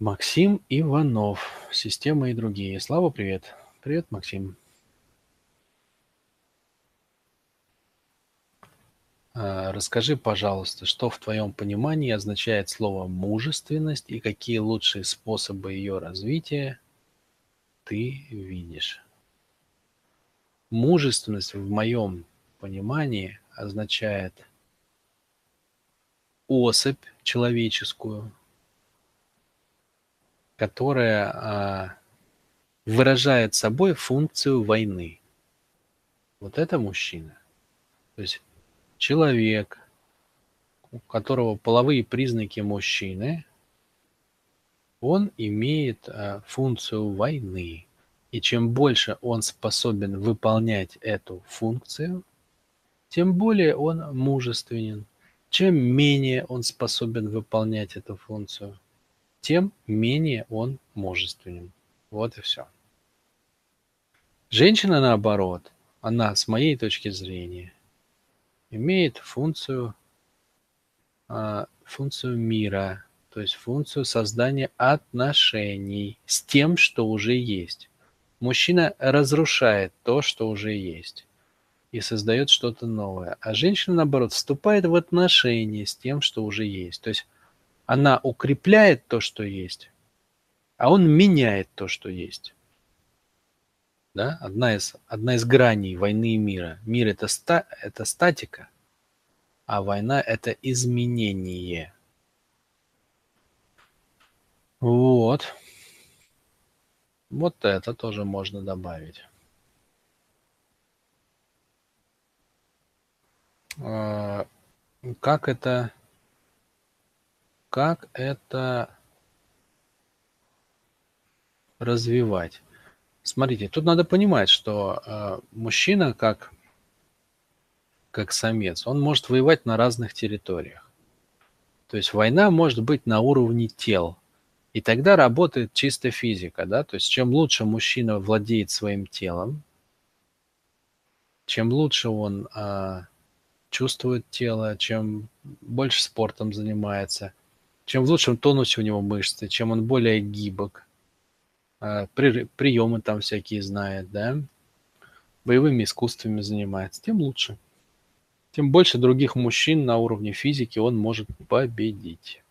Максим Иванов. Система и другие. Слава, привет. Привет, Максим. А, Расскажи, пожалуйста, что в твоем понимании означает слово «мужественность» и какие лучшие способы ее развития ты видишь? Мужественность в моем понимании означает особь человеческую, которая а, выражает собой функцию войны. Вот это мужчина. То есть человек, у которого половые признаки мужчины, он имеет а, функцию войны. И чем больше он способен выполнять эту функцию, тем более он мужественен. Чем менее он способен выполнять эту функцию, тем менее он мужественен. Вот и все. Женщина, наоборот, она, с моей точки зрения, имеет функцию, а, функцию мира, то есть функцию создания отношений с тем, что уже есть. Мужчина разрушает то, что уже есть, и создает что-то новое. А женщина, наоборот, вступает в отношения с тем, что уже есть. То есть она укрепляет то, что есть, а он меняет то, что есть. Да? Одна, из, одна из граней войны и мира. Мир это, ста, это статика, а война это изменение. Вот. Вот это тоже можно добавить. А, как это как это развивать? Смотрите, тут надо понимать, что э, мужчина как, как самец, он может воевать на разных территориях. То есть война может быть на уровне тел. И тогда работает чисто физика, да, то есть чем лучше мужчина владеет своим телом, чем лучше он э, чувствует тело, чем больше спортом занимается, чем в лучшем тонусе у него мышцы, чем он более гибок, а, при, приемы там всякие знает, да, боевыми искусствами занимается, тем лучше. Тем больше других мужчин на уровне физики он может победить.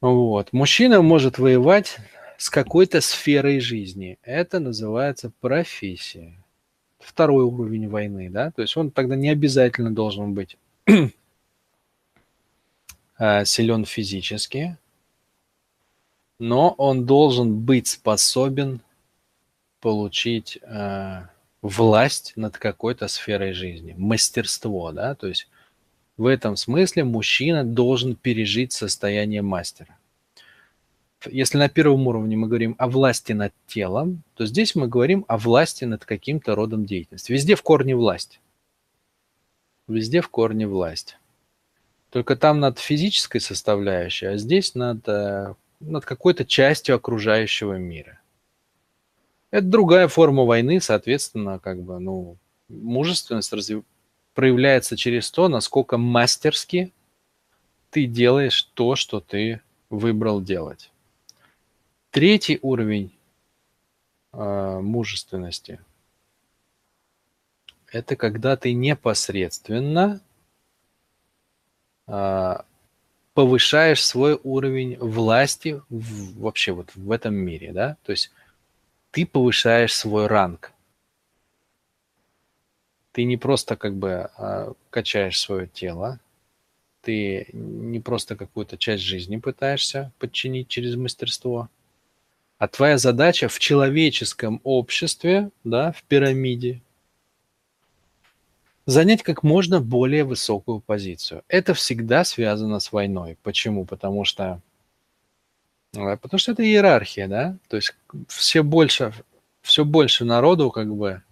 Вот. Мужчина может воевать с какой-то сферой жизни. Это называется профессия. Второй уровень войны, да, то есть он тогда не обязательно должен быть силен физически, но он должен быть способен получить э, власть над какой-то сферой жизни, мастерство, да, то есть в этом смысле мужчина должен пережить состояние мастера. Если на первом уровне мы говорим о власти над телом, то здесь мы говорим о власти над каким-то родом деятельности. Везде в корне власть. Везде в корне власть. Только там над физической составляющей, а здесь над, э, над какой-то частью окружающего мира. Это другая форма войны, соответственно, как бы, ну, мужественность развив... проявляется через то, насколько мастерски ты делаешь то, что ты выбрал делать. Третий уровень э, мужественности – это когда ты непосредственно повышаешь свой уровень власти в, вообще вот в этом мире, да, то есть ты повышаешь свой ранг. Ты не просто как бы а, качаешь свое тело, ты не просто какую-то часть жизни пытаешься подчинить через мастерство, а твоя задача в человеческом обществе, да, в пирамиде, занять как можно более высокую позицию. Это всегда связано с войной. Почему? Потому что, э, потому что это иерархия, да? То есть все больше, все больше народу как бы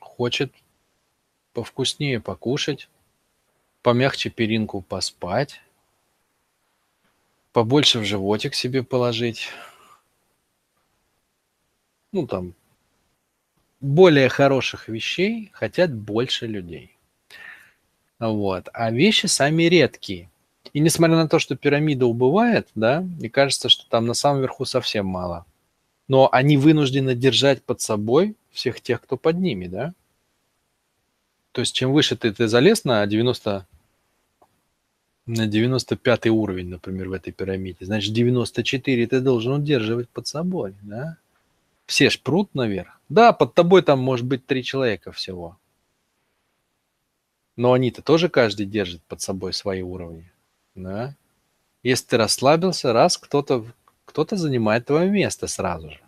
хочет повкуснее покушать, помягче перинку поспать, побольше в животик себе положить. Ну, там, более хороших вещей хотят больше людей. Вот. А вещи сами редкие. И несмотря на то, что пирамида убывает, да, и кажется, что там на самом верху совсем мало, но они вынуждены держать под собой всех тех, кто под ними, да. То есть чем выше ты, ты залез на 90, на 95 уровень, например, в этой пирамиде, значит 94 ты должен удерживать под собой, да. Все ж прут наверх. Да, под тобой там может быть три человека всего. Но они-то тоже каждый держит под собой свои уровни. Да? Если ты расслабился, раз кто-то кто-то занимает твое место сразу же.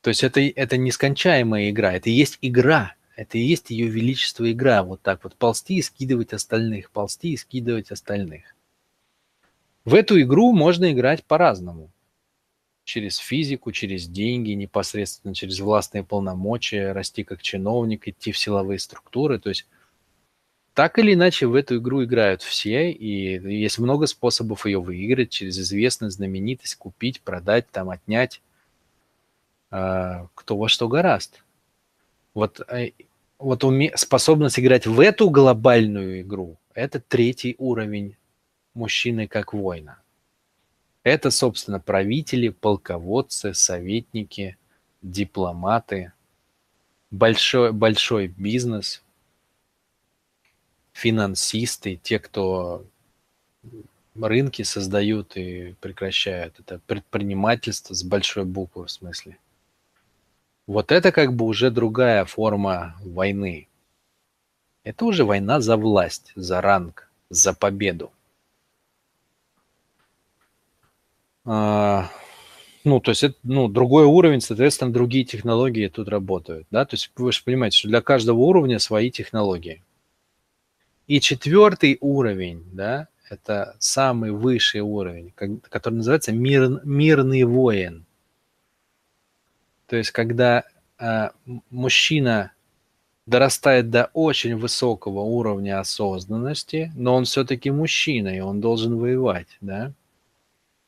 То есть это, это нескончаемая игра, это и есть игра, это и есть ее величество игра, вот так вот ползти и скидывать остальных, ползти и скидывать остальных. В эту игру можно играть по-разному. Через физику, через деньги, непосредственно через властные полномочия, расти как чиновник, идти в силовые структуры. То есть так или иначе в эту игру играют все, и есть много способов ее выиграть через известность, знаменитость, купить, продать, там, отнять, э, кто во что гораст. Вот, э, вот уме... способность играть в эту глобальную игру – это третий уровень мужчины как воина. Это, собственно, правители, полководцы, советники, дипломаты, большой, большой бизнес – финансисты, те, кто рынки создают и прекращают. Это предпринимательство с большой буквы в смысле. Вот это как бы уже другая форма войны. Это уже война за власть, за ранг, за победу. А, ну, то есть это ну, другой уровень, соответственно, другие технологии тут работают. Да? То есть вы же понимаете, что для каждого уровня свои технологии. И четвертый уровень, да, это самый высший уровень, который называется мир, мирный воин. То есть, когда э, мужчина дорастает до очень высокого уровня осознанности, но он все-таки мужчина, и он должен воевать, да.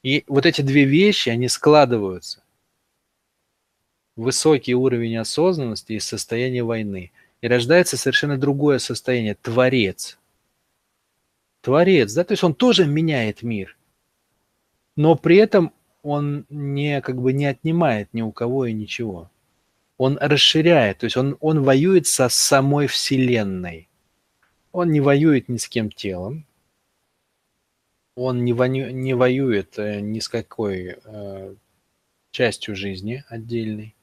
И вот эти две вещи, они складываются. Высокий уровень осознанности и состояние войны – и рождается совершенно другое состояние – творец. Творец, да, то есть он тоже меняет мир, но при этом он не, как бы не отнимает ни у кого и ничего. Он расширяет, то есть он, он воюет со самой Вселенной. Он не воюет ни с кем телом, он не, воню, не воюет э, ни с какой э, частью жизни отдельной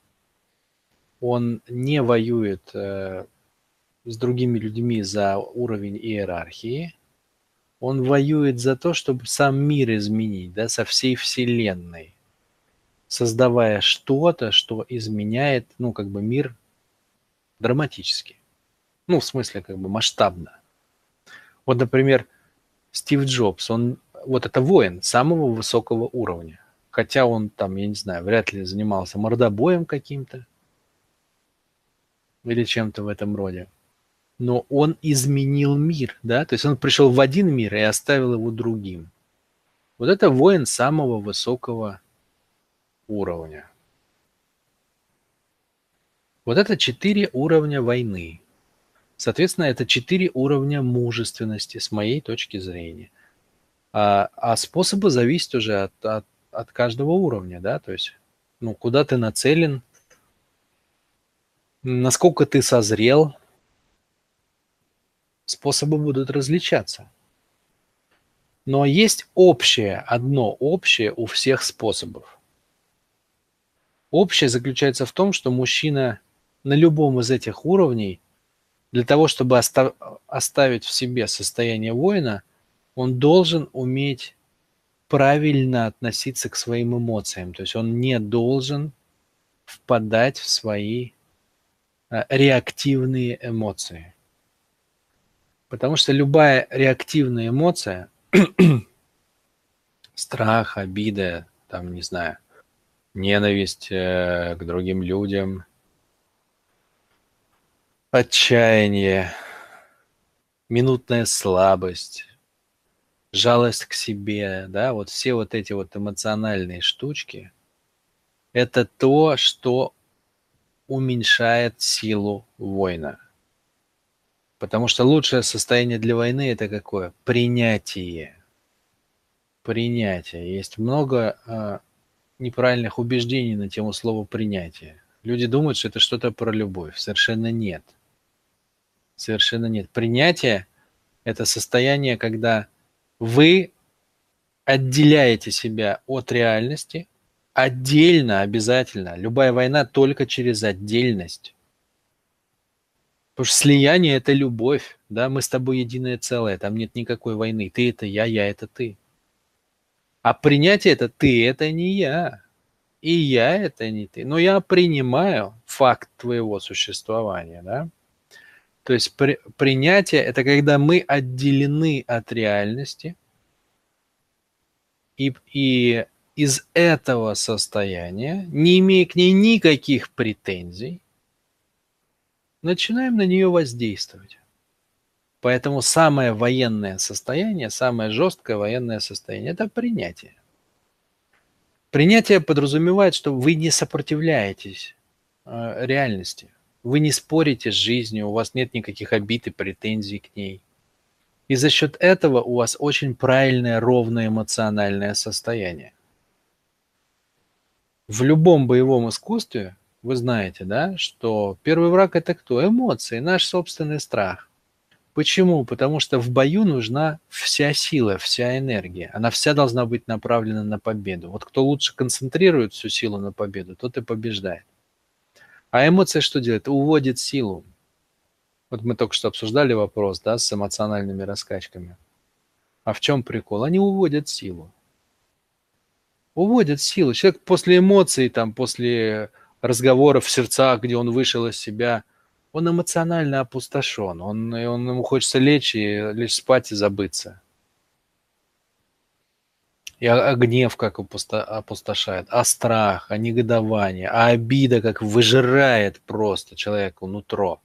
он не воюет э, с другими людьми за уровень иерархии, он воюет за то, чтобы сам мир изменить, да, со всей вселенной, создавая что-то, что изменяет, ну, как бы мир драматически. Ну, в смысле, как бы масштабно. Вот, например, Стив Джобс, он вот это воин самого высокого уровня. Хотя он там, я не знаю, вряд ли занимался мордобоем каким-то, или чем-то в этом роде. Но он изменил мир, да, то есть он пришел в один мир и оставил его другим. Вот это воин самого высокого уровня. Вот это четыре уровня войны. Соответственно, это четыре уровня мужественности с моей точки зрения. А, а способы зависят уже от, от, от каждого уровня, да, то есть, ну, куда ты нацелен, насколько ты созрел, способы будут различаться. Но есть общее, одно общее у всех способов. Общее заключается в том, что мужчина на любом из этих уровней, для того, чтобы оста- оставить в себе состояние воина, он должен уметь правильно относиться к своим эмоциям. То есть он не должен впадать в свои Э, реактивные эмоции. Потому что любая реактивная эмоция, страх, обида, там, не знаю, ненависть э, к другим людям, отчаяние, минутная слабость, жалость к себе, да, вот все вот эти вот эмоциональные штучки, это то, что уменьшает силу воина. Потому что лучшее состояние для войны это какое? Принятие. принятия. Есть много э, неправильных убеждений на тему слова принятие. Люди думают, что это что-то про любовь. Совершенно нет. Совершенно нет. Принятие – это состояние, когда вы отделяете себя от реальности, отдельно обязательно. Любая война только через отдельность. Потому что слияние – это любовь. Да? Мы с тобой единое целое, там нет никакой войны. Ты – это я, я – это ты. А принятие – это ты – это не я. И я – это не ты. Но я принимаю факт твоего существования. Да? То есть при, принятие – это когда мы отделены от реальности, и, и из этого состояния, не имея к ней никаких претензий, начинаем на нее воздействовать. Поэтому самое военное состояние, самое жесткое военное состояние – это принятие. Принятие подразумевает, что вы не сопротивляетесь э, реальности, вы не спорите с жизнью, у вас нет никаких обид и претензий к ней. И за счет этого у вас очень правильное, ровное эмоциональное состояние. В любом боевом искусстве вы знаете, да, что первый враг это кто? Эмоции, наш собственный страх. Почему? Потому что в бою нужна вся сила, вся энергия. Она вся должна быть направлена на победу. Вот кто лучше концентрирует всю силу на победу, тот и побеждает. А эмоция что делает? Уводит силу. Вот мы только что обсуждали вопрос, да, с эмоциональными раскачками. А в чем прикол? Они уводят силу. Уводят силу. Человек после эмоций, там, после разговоров в сердцах, где он вышел из себя, он эмоционально опустошен. Он, он, ему хочется лечь и лечь спать и забыться. А, гнев как опусто, опустошает, а страх, а негодование, а обида как выжирает просто человеку нутро.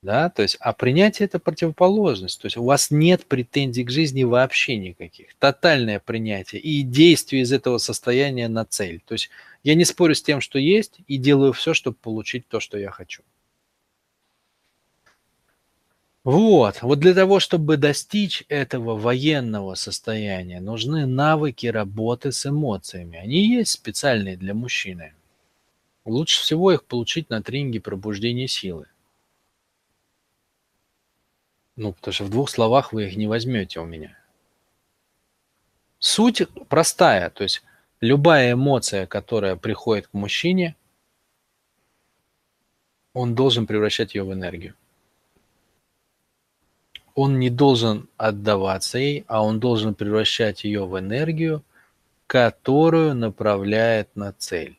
Да, то есть, а принятие это противоположность. То есть у вас нет претензий к жизни вообще никаких. Тотальное принятие и действие из этого состояния на цель. То есть я не спорю с тем, что есть, и делаю все, чтобы получить то, что я хочу. Вот, вот для того, чтобы достичь этого военного состояния, нужны навыки работы с эмоциями. Они есть специальные для мужчины. Лучше всего их получить на тренинге пробуждения силы. Ну, потому что в двух словах вы их не возьмете у меня. Суть простая, то есть любая эмоция, которая приходит к мужчине, он должен превращать ее в энергию. Он не должен отдаваться ей, а он должен превращать ее в энергию, которую направляет на цель.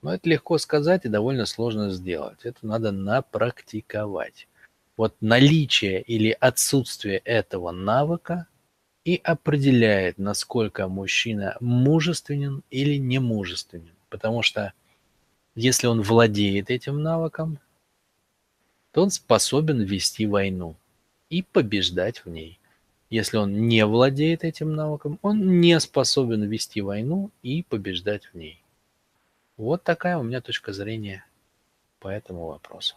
Но это легко сказать и довольно сложно сделать. Это надо напрактиковать. Вот наличие или отсутствие этого навыка и определяет, насколько мужчина мужественен или не мужественен. Потому что если он владеет этим навыком, то он способен вести войну и побеждать в ней. Если он не владеет этим навыком, он не способен вести войну и побеждать в ней. Вот такая у меня точка зрения по этому вопросу.